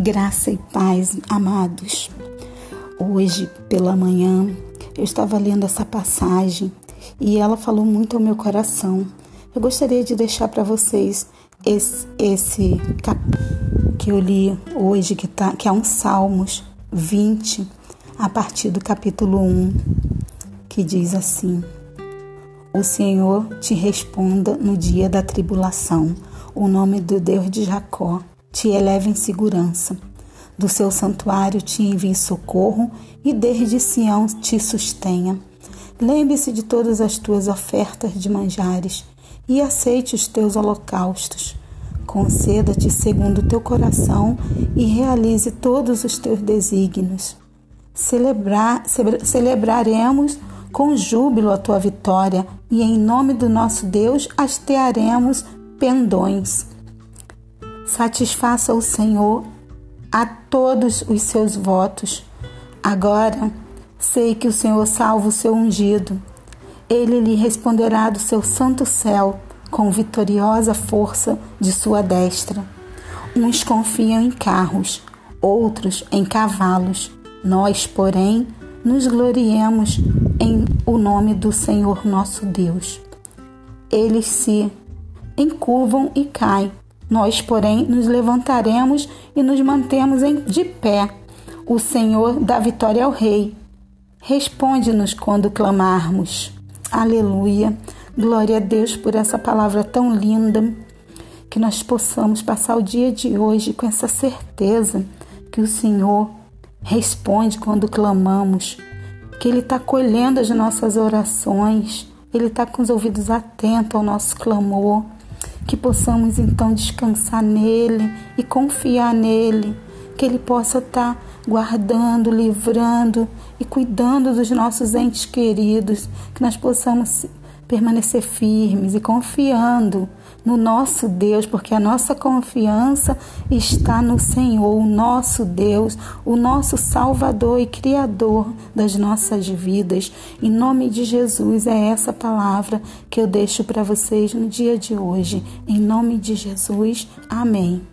Graça e paz, amados. Hoje pela manhã eu estava lendo essa passagem e ela falou muito ao meu coração. Eu gostaria de deixar para vocês esse, esse que eu li hoje, que, tá, que é um Salmos 20, a partir do capítulo 1, que diz assim: O Senhor te responda no dia da tribulação, o nome do Deus de Jacó te eleva em segurança. Do seu santuário te envie socorro e desde Sião te sustenha. Lembre-se de todas as tuas ofertas de manjares e aceite os teus holocaustos. Conceda-te segundo o teu coração e realize todos os teus desígnios. Celebrar, celebraremos com júbilo a tua vitória e em nome do nosso Deus hastearemos pendões. Satisfaça o Senhor a todos os seus votos. Agora sei que o Senhor salva o seu ungido. Ele lhe responderá do seu santo céu com vitoriosa força de sua destra. Uns confiam em carros, outros em cavalos. Nós, porém, nos gloriemos em o nome do Senhor nosso Deus. Eles se encurvam e caem, nós, porém, nos levantaremos e nos mantemos de pé. O Senhor dá vitória ao Rei. Responde-nos quando clamarmos. Aleluia. Glória a Deus por essa palavra tão linda. Que nós possamos passar o dia de hoje com essa certeza que o Senhor responde quando clamamos, que Ele está colhendo as nossas orações, Ele está com os ouvidos atentos ao nosso clamor que possamos então descansar nele e confiar nele, que ele possa estar tá guardando, livrando e cuidando dos nossos entes queridos, que nós possamos permanecer firmes e confiando no nosso Deus, porque a nossa confiança está no Senhor, o nosso Deus, o nosso Salvador e Criador das nossas vidas. Em nome de Jesus, é essa palavra que eu deixo para vocês no dia de hoje. Em nome de Jesus, amém.